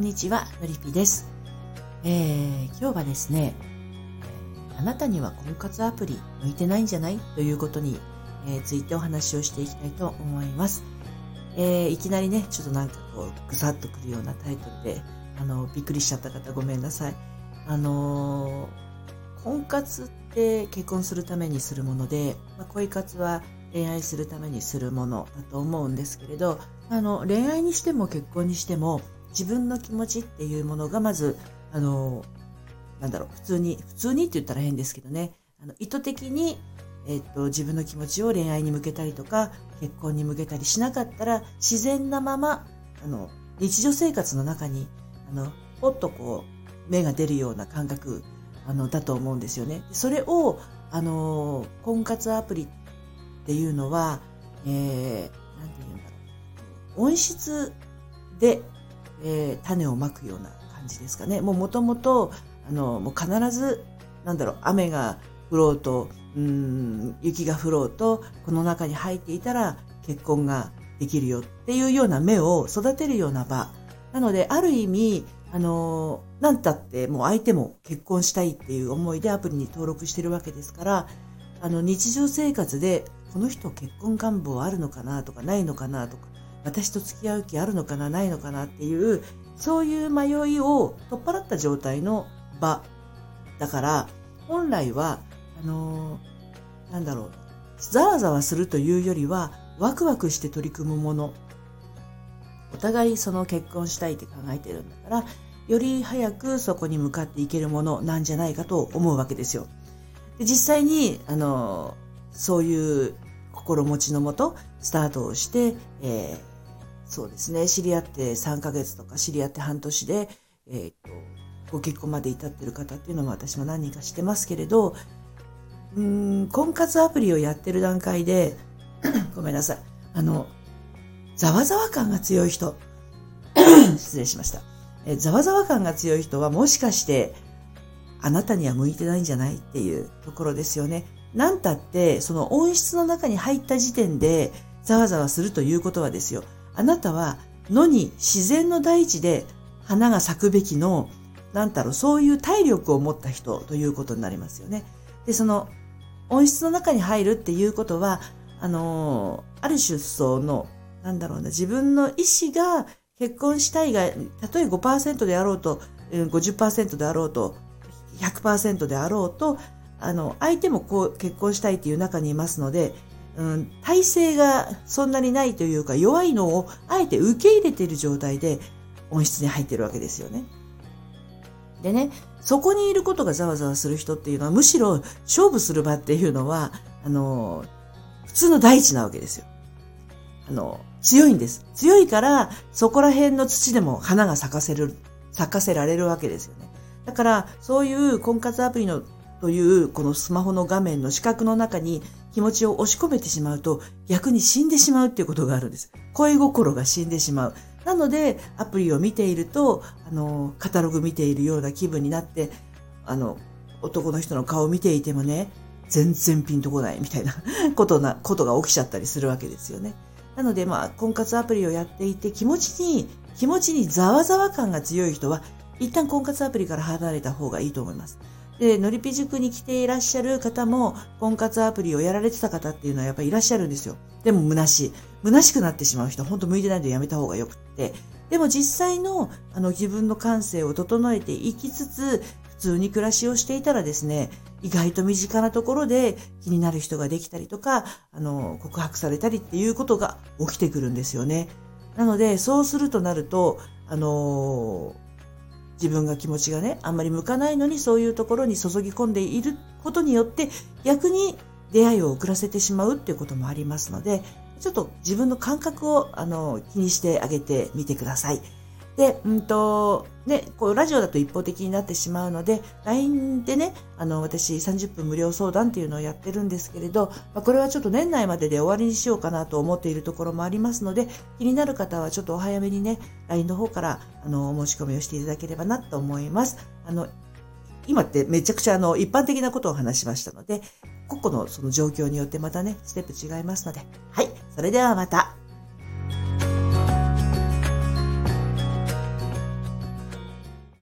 こんにちは、のりぴです。えー、今日はですね、あなたには婚活アプリ向いてないんじゃない？ということに、えー、ついてお話をしていきたいと思います。えー、いきなりね、ちょっとなんかこう、ぐさっとくるようなタイトルで、あの、びっくりしちゃった方ごめんなさい。あの、婚活って結婚するためにするもので、まあ、恋活は恋愛するためにするものだと思うんですけれど、あの、恋愛にしても結婚にしても、自分の気持ちっていうものがまず、あの、なんだろう、普通に、普通にって言ったら変ですけどね、あの意図的に、えっと、自分の気持ちを恋愛に向けたりとか、結婚に向けたりしなかったら、自然なまま、あの、日常生活の中に、あの、ポッとこう、芽が出るような感覚、あの、だと思うんですよね。それを、あの、婚活アプリっていうのは、えー、なんて言うんだろう。音質で、えー、種をまくような感じですかね。もう元々、あの、もう必ず、なんだろう、雨が降ろうと、うん、雪が降ろうと、この中に入っていたら結婚ができるよっていうような芽を育てるような場。なので、ある意味、あの、なんたってもう相手も結婚したいっていう思いでアプリに登録してるわけですから、あの、日常生活でこの人結婚願望あるのかなとかないのかなとか、私と付き合う気あるのかなないのかなっていう、そういう迷いを取っ払った状態の場。だから、本来は、あのー、なんだろう、ざわざわするというよりは、ワクワクして取り組むもの。お互いその結婚したいって考えてるんだから、より早くそこに向かっていけるものなんじゃないかと思うわけですよ。で実際に、あのそういう心持ちのもと、スタートをして、えー、そうですね、知り合って3ヶ月とか知り合って半年で、えー、っと、ご結婚まで至ってる方っていうのも私も何人かしてますけれど、うん、婚活アプリをやってる段階で、ごめんなさい。あの、ざわざわ感が強い人、失礼しました。えざわざわ感が強い人はもしかして、あなたには向いてないんじゃないっていうところですよね。なんたって、その温室の中に入った時点で、ざわざわするということはですよ。あなたは野に自然の大地で花が咲くべきの、なんだろう、そういう体力を持った人ということになりますよね。で、その温室の中に入るっていうことは、あのある種その、なんだろうな、自分の意思が結婚したいが、たとえ5%であろうと、50%であろうと、100%であろうと、あの、相手もこう結婚したいっていう中にいますので、うん、体制がそんなにないというか弱いのをあえて受け入れている状態で温室に入ってるわけですよね。でね、そこにいることがざわざわする人っていうのはむしろ勝負する場っていうのは、あの、普通の大地なわけですよ。あの、強いんです。強いから、そこら辺の土でも花が咲かせる、咲かせられるわけですよね。だから、そういう婚活アプリのというこのスマホの画面の四角の中に気持ちを押し込めてしまうと逆に死んでしまうっていうことがあるんです。恋心が死んでしまう。なのでアプリを見ていると、あの、カタログ見ているような気分になって、あの、男の人の顔を見ていてもね、全然ピンとこないみたいなことな、ことが起きちゃったりするわけですよね。なのでまあ、婚活アプリをやっていて気持ちに、気持ちにざわざわ感が強い人は、一旦婚活アプリから離れた方がいいと思います。で、のりぴ塾に来ていらっしゃる方も、婚活アプリをやられてた方っていうのはやっぱりいらっしゃるんですよ。でも虚しい。虚しくなってしまう人、ほんと向いてないのでやめた方がよくって。でも実際の、あの、自分の感性を整えていきつつ、普通に暮らしをしていたらですね、意外と身近なところで気になる人ができたりとか、あの、告白されたりっていうことが起きてくるんですよね。なので、そうするとなると、あのー自分が気持ちがね、あんまり向かないのにそういうところに注ぎ込んでいることによって、逆に出会いを遅らせてしまうっていうこともありますので、ちょっと自分の感覚を、あの、気にしてあげてみてください。で、うんと、ね、こう、ラジオだと一方的になってしまうので、LINE でね、あの、私30分無料相談っていうのをやってるんですけれど、まあ、これはちょっと年内までで終わりにしようかなと思っているところもありますので、気になる方はちょっとお早めにね、LINE の方から、あの、お申し込みをしていただければなと思います。あの、今ってめちゃくちゃあの、一般的なことを話しましたので、個々のその状況によってまたね、ステップ違いますので、はい、それではまた。